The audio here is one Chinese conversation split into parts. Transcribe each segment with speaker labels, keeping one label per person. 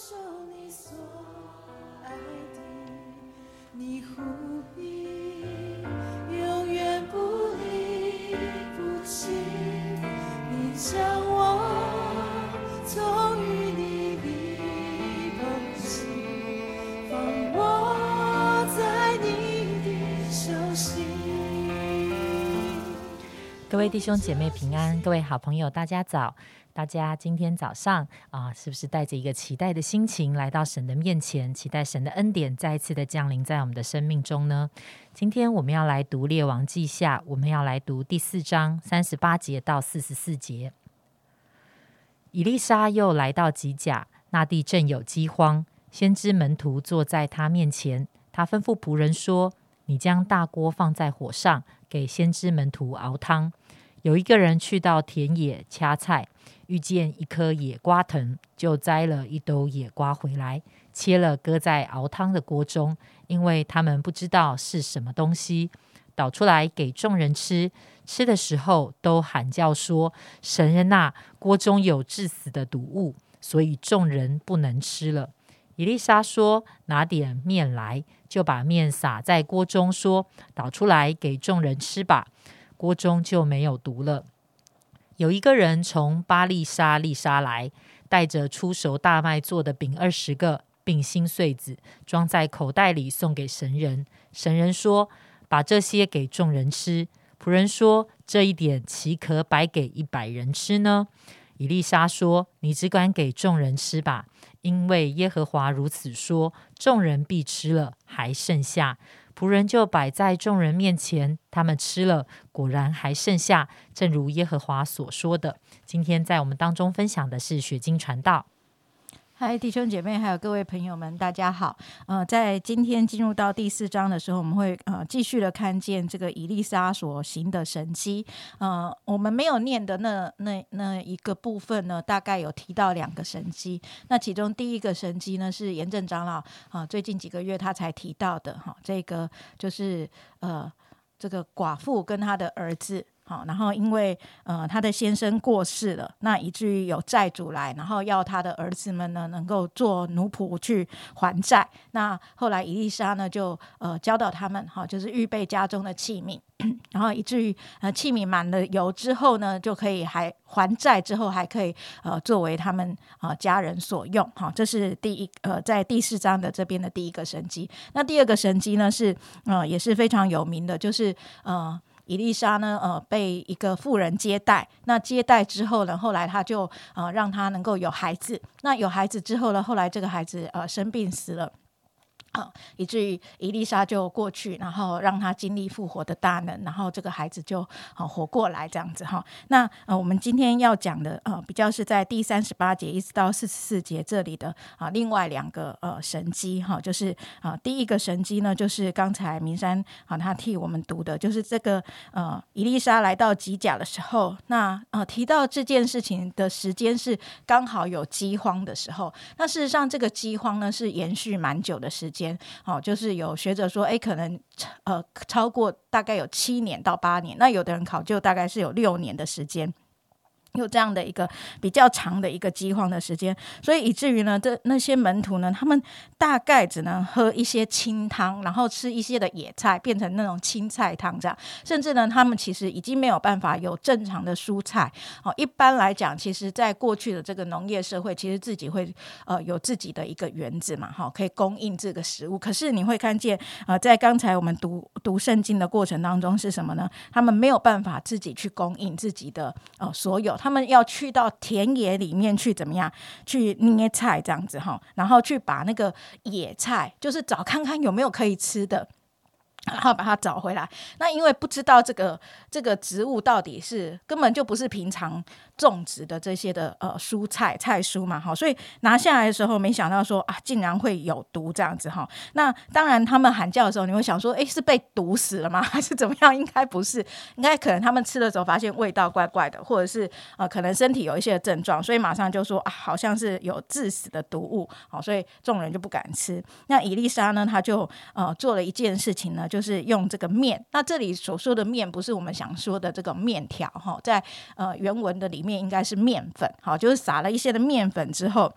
Speaker 1: show.
Speaker 2: 各位弟兄姐妹平安，各位好朋友大家早。大家今天早上啊，是不是带着一个期待的心情来到神的面前，期待神的恩典再一次的降临在我们的生命中呢？今天我们要来读列王记下，我们要来读第四章三十八节到四十四节。以丽莎又来到吉甲，那地正有饥荒，先知门徒坐在他面前，他吩咐仆人说：“你将大锅放在火上，给先知门徒熬汤。”有一个人去到田野掐菜，遇见一棵野瓜藤，就摘了一兜野瓜回来，切了搁在熬汤的锅中，因为他们不知道是什么东西，倒出来给众人吃。吃的时候都喊叫说：“神人呐，锅中有致死的毒物，所以众人不能吃了。”伊丽莎说：“拿点面来，就把面撒在锅中，说：倒出来给众人吃吧。”锅中就没有毒了。有一个人从巴利沙利沙来，带着出熟大麦做的饼二十个，并新穗子，装在口袋里送给神人。神人说：“把这些给众人吃。”仆人说：“这一点岂可白给一百人吃呢？”以丽莎说：“你只管给众人吃吧，因为耶和华如此说：众人必吃了，还剩下。”仆人就摆在众人面前，他们吃了，果然还剩下，正如耶和华所说的。今天在我们当中分享的是雪经传道。
Speaker 3: 嗨，弟兄姐妹，还有各位朋友们，大家好。呃，在今天进入到第四章的时候，我们会呃继续的看见这个以利沙所行的神迹。呃，我们没有念的那那那一个部分呢，大概有提到两个神迹。那其中第一个神迹呢，是严正长老啊，最近几个月他才提到的哈，这个就是呃，这个寡妇跟他的儿子。好，然后因为呃他的先生过世了，那以至于有债主来，然后要他的儿子们呢能够做奴仆去还债。那后来伊丽莎呢就呃教导他们，哈，就是预备家中的器皿，然后以至于呃器皿满了油之后呢，就可以还还债之后还可以呃作为他们啊家人所用。哈，这是第一呃在第四章的这边的第一个神机。那第二个神机呢是呃也是非常有名的，就是呃。伊丽莎呢，呃，被一个妇人接待。那接待之后呢，后来他就呃让他能够有孩子。那有孩子之后呢，后来这个孩子呃生病死了。啊，以至于伊丽莎就过去，然后让他经历复活的大能，然后这个孩子就啊活过来这样子哈。那呃，我们今天要讲的呃，比较是在第三十八节一直到四十四节这里的啊，另外两个呃神机哈，就是啊第一个神机呢，就是刚才明山啊他替我们读的，就是这个呃伊丽莎来到吉甲的时候，那呃提到这件事情的时间是刚好有饥荒的时候。那事实上这个饥荒呢是延续蛮久的时间。间哦，就是有学者说，哎，可能呃超过大概有七年到八年，那有的人考究大概是有六年的时间。有这样的一个比较长的一个饥荒的时间，所以以至于呢，这那些门徒呢，他们大概只能喝一些清汤，然后吃一些的野菜，变成那种青菜汤这样。甚至呢，他们其实已经没有办法有正常的蔬菜。哦，一般来讲，其实在过去的这个农业社会，其实自己会呃有自己的一个园子嘛，哈，可以供应这个食物。可是你会看见，呃，在刚才我们读读圣经的过程当中是什么呢？他们没有办法自己去供应自己的呃所有。他们要去到田野里面去怎么样去捏菜这样子哈，然后去把那个野菜，就是找看看有没有可以吃的。然后把它找回来。那因为不知道这个这个植物到底是根本就不是平常种植的这些的呃蔬菜菜蔬嘛，哈，所以拿下来的时候，没想到说啊，竟然会有毒这样子哈。那当然他们喊叫的时候，你会想说，哎，是被毒死了吗？还是怎么样？应该不是，应该可能他们吃的时候发现味道怪怪的，或者是呃可能身体有一些症状，所以马上就说啊，好像是有致死的毒物，好，所以众人就不敢吃。那伊丽莎呢，她就呃做了一件事情呢。就是用这个面，那这里所说的面不是我们想说的这个面条哈，在呃原文的里面应该是面粉，好，就是撒了一些的面粉之后。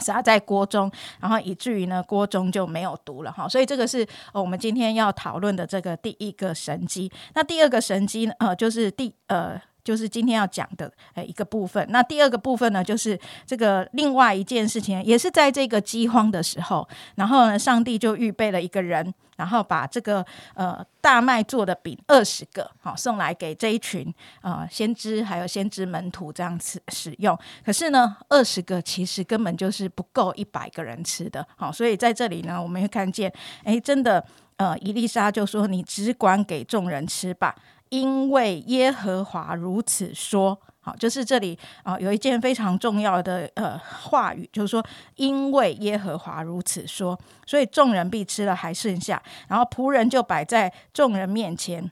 Speaker 3: 撒在锅中，然后以至于呢锅中就没有毒了哈。所以这个是我们今天要讨论的这个第一个神机。那第二个神机呢，呃，就是第呃。就是今天要讲的呃一个部分。那第二个部分呢，就是这个另外一件事情，也是在这个饥荒的时候，然后呢，上帝就预备了一个人，然后把这个呃大麦做的饼二十个，好送来给这一群啊先知还有先知门徒这样子使用。可是呢，二十个其实根本就是不够一百个人吃的，好，所以在这里呢，我们会看见，哎，真的，呃，伊丽莎就说：“你只管给众人吃吧。”因为耶和华如此说，好，就是这里啊，有一件非常重要的呃话语，就是说，因为耶和华如此说，所以众人必吃了还剩下，然后仆人就摆在众人面前，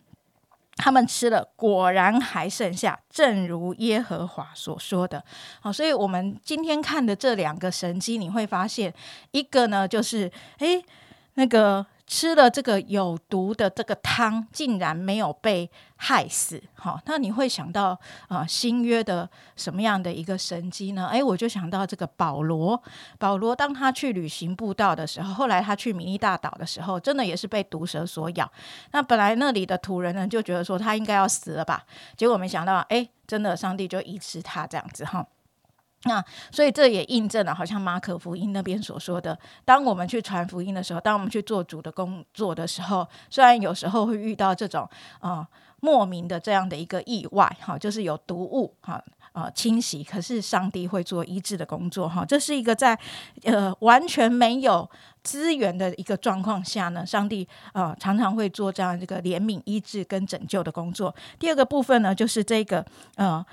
Speaker 3: 他们吃了，果然还剩下，正如耶和华所说的。好，所以我们今天看的这两个神迹，你会发现，一个呢，就是诶，那个。吃了这个有毒的这个汤，竟然没有被害死，好，那你会想到啊新约的什么样的一个神机呢？诶，我就想到这个保罗，保罗当他去旅行布道的时候，后来他去米利大岛的时候，真的也是被毒蛇所咬。那本来那里的土人呢，就觉得说他应该要死了吧，结果没想到，诶，真的上帝就医治他这样子哈。那所以这也印证了，好像马可福音那边所说的，当我们去传福音的时候，当我们去做主的工作的时候，虽然有时候会遇到这种啊莫名的这样的一个意外，哈，就是有毒物哈啊侵袭，可是上帝会做医治的工作，哈，这是一个在呃完全没有资源的一个状况下呢，上帝啊常常会做这样这个怜悯、医治跟拯救的工作。第二个部分呢，就是这个呃。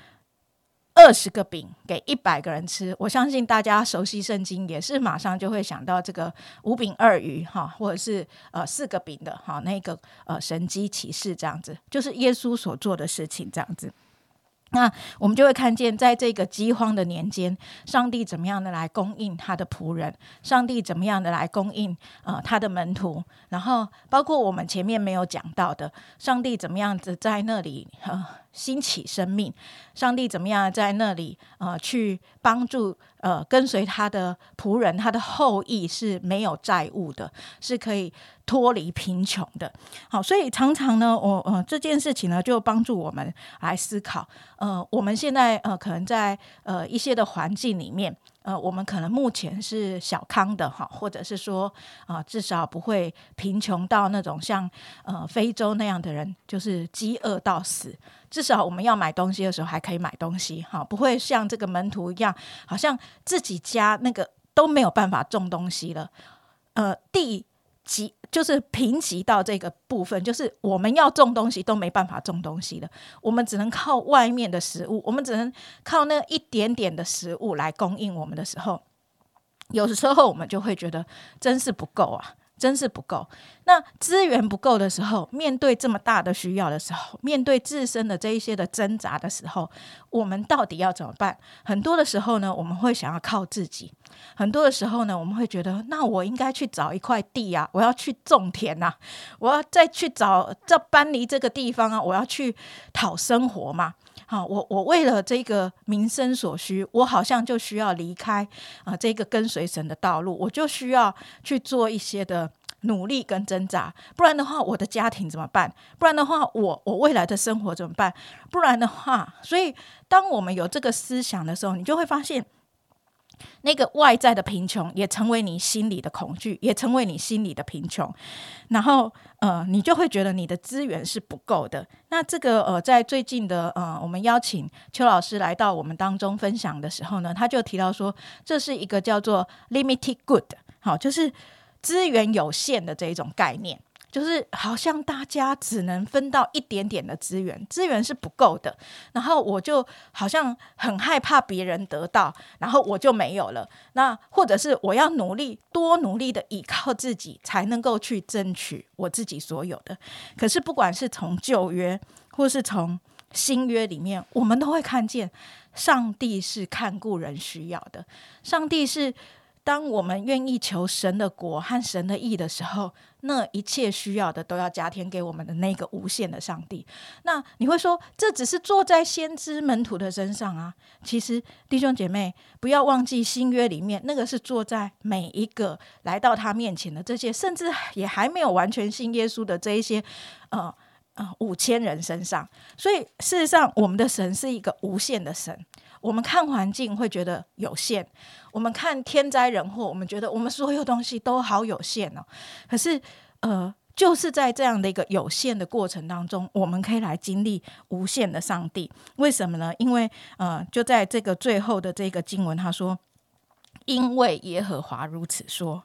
Speaker 3: 二十个饼给一百个人吃，我相信大家熟悉圣经，也是马上就会想到这个五饼二鱼哈，或者是呃四个饼的哈那个呃神机启示这样子，就是耶稣所做的事情这样子。那我们就会看见，在这个饥荒的年间，上帝怎么样的来供应他的仆人，上帝怎么样的来供应呃他的门徒，然后包括我们前面没有讲到的，上帝怎么样子在那里呃兴起生命，上帝怎么样在那里呃去帮助。呃，跟随他的仆人，他的后裔是没有债务的，是可以脱离贫穷的。好，所以常常呢，我呃这件事情呢，就帮助我们来思考。呃，我们现在呃，可能在呃一些的环境里面。呃，我们可能目前是小康的哈，或者是说啊，至少不会贫穷到那种像呃非洲那样的人，就是饥饿到死。至少我们要买东西的时候还可以买东西哈，不会像这个门徒一样，好像自己家那个都没有办法种东西了。呃，地急？就是贫瘠到这个部分，就是我们要种东西都没办法种东西的，我们只能靠外面的食物，我们只能靠那一点点的食物来供应我们的时候，有时候我们就会觉得真是不够啊。真是不够。那资源不够的时候，面对这么大的需要的时候，面对自身的这一些的挣扎的时候，我们到底要怎么办？很多的时候呢，我们会想要靠自己；很多的时候呢，我们会觉得，那我应该去找一块地啊，我要去种田呐，我要再去找，再搬离这个地方啊，我要去讨生活嘛。好，我我为了这个民生所需，我好像就需要离开啊这个跟随神的道路，我就需要去做一些的努力跟挣扎，不然的话，我的家庭怎么办？不然的话，我我未来的生活怎么办？不然的话，所以当我们有这个思想的时候，你就会发现。那个外在的贫穷也成为你心里的恐惧，也成为你心里的贫穷，然后呃，你就会觉得你的资源是不够的。那这个呃，在最近的呃，我们邀请邱老师来到我们当中分享的时候呢，他就提到说，这是一个叫做 limited good，好，就是资源有限的这一种概念。就是好像大家只能分到一点点的资源，资源是不够的。然后我就好像很害怕别人得到，然后我就没有了。那或者是我要努力多努力的依靠自己，才能够去争取我自己所有的。可是不管是从旧约或是从新约里面，我们都会看见，上帝是看顾人需要的，上帝是。当我们愿意求神的国和神的义的时候，那一切需要的都要加添给我们的那个无限的上帝。那你会说，这只是坐在先知门徒的身上啊？其实弟兄姐妹，不要忘记新约里面那个是坐在每一个来到他面前的这些，甚至也还没有完全信耶稣的这一些，呃呃五千人身上。所以事实上，我们的神是一个无限的神。我们看环境会觉得有限，我们看天灾人祸，我们觉得我们所有东西都好有限哦。可是，呃，就是在这样的一个有限的过程当中，我们可以来经历无限的上帝。为什么呢？因为，呃，就在这个最后的这个经文，他说：“因为耶和华如此说，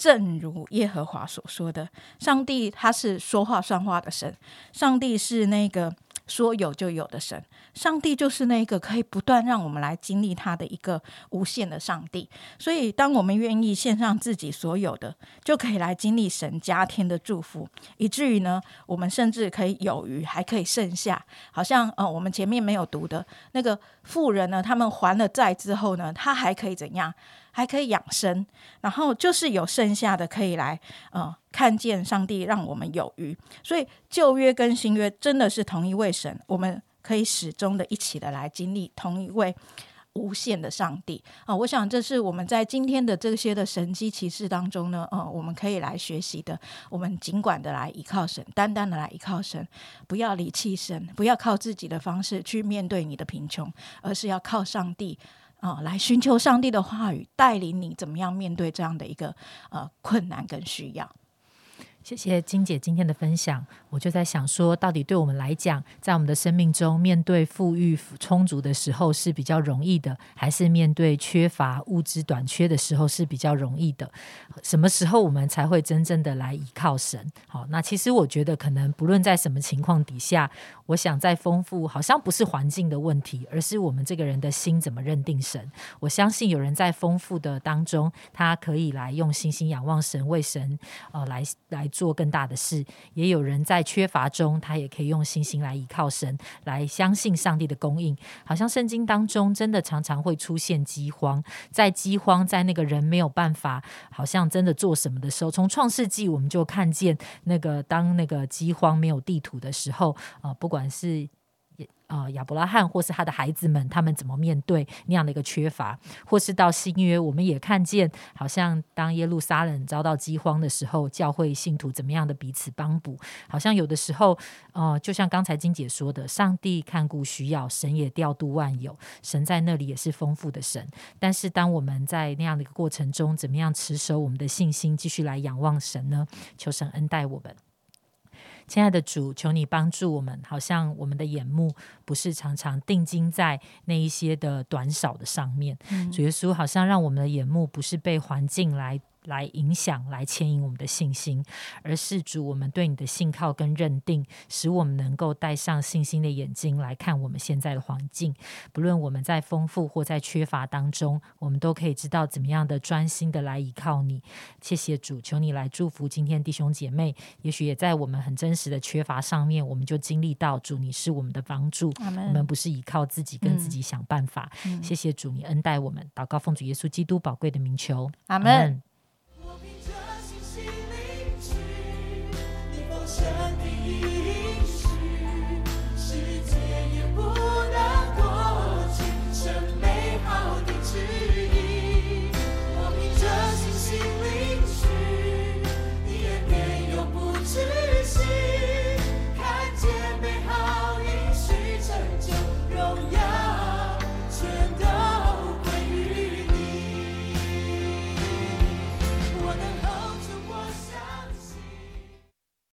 Speaker 3: 正如耶和华所说的，上帝他是说话算话的神，上帝是那个。”说有就有的神，上帝就是那个可以不断让我们来经历他的一个无限的上帝。所以，当我们愿意献上自己所有的，就可以来经历神加添的祝福，以至于呢，我们甚至可以有余，还可以剩下。好像呃，我们前面没有读的那个富人呢，他们还了债之后呢，他还可以怎样？还可以养生，然后就是有剩下的可以来呃看见上帝让我们有余，所以旧约跟新约真的是同一位神，我们可以始终的一起的来经历同一位无限的上帝啊！我想这是我们在今天的这些的神机骑士当中呢，呃，我们可以来学习的。我们尽管的来依靠神，单单的来依靠神，不要离弃神，不要靠自己的方式去面对你的贫穷，而是要靠上帝。啊，来寻求上帝的话语，带领你怎么样面对这样的一个呃困难跟需要。
Speaker 2: 谢谢金姐今天的分享，我就在想说，到底对我们来讲，在我们的生命中，面对富裕充足的时候是比较容易的，还是面对缺乏物质短缺的时候是比较容易的？什么时候我们才会真正的来依靠神？好，那其实我觉得，可能不论在什么情况底下，我想再丰富，好像不是环境的问题，而是我们这个人的心怎么认定神。我相信有人在丰富的当中，他可以来用信心仰望神，为神呃来来。做更大的事，也有人在缺乏中，他也可以用信心来依靠神，来相信上帝的供应。好像圣经当中真的常常会出现饥荒，在饥荒，在那个人没有办法，好像真的做什么的时候，从创世纪我们就看见那个当那个饥荒没有地图的时候啊，不管是。啊，亚伯拉罕或是他的孩子们，他们怎么面对那样的一个缺乏？或是到新约，我们也看见，好像当耶路撒冷遭到饥荒的时候，教会信徒怎么样的彼此帮补？好像有的时候，呃，就像刚才金姐说的，上帝看顾需要，神也调度万有，神在那里也是丰富的神。但是，当我们在那样的一个过程中，怎么样持守我们的信心，继续来仰望神呢？求神恩待我们。亲爱的主，求你帮助我们，好像我们的眼目不是常常定睛在那一些的短少的上面。主耶稣，好像让我们的眼目不是被环境来。来影响、来牵引我们的信心，而是主我们对你的信靠跟认定，使我们能够戴上信心的眼睛来看我们现在的环境。不论我们在丰富或在缺乏当中，我们都可以知道怎么样的专心的来依靠你。谢谢主，求你来祝福今天弟兄姐妹。也许也在我们很真实的缺乏上面，我们就经历到主你是我们的帮助。我们不是依靠自己跟自己想办法。谢谢主，你恩待我们。祷告奉主耶稣基督宝贵的名求，
Speaker 3: 阿门。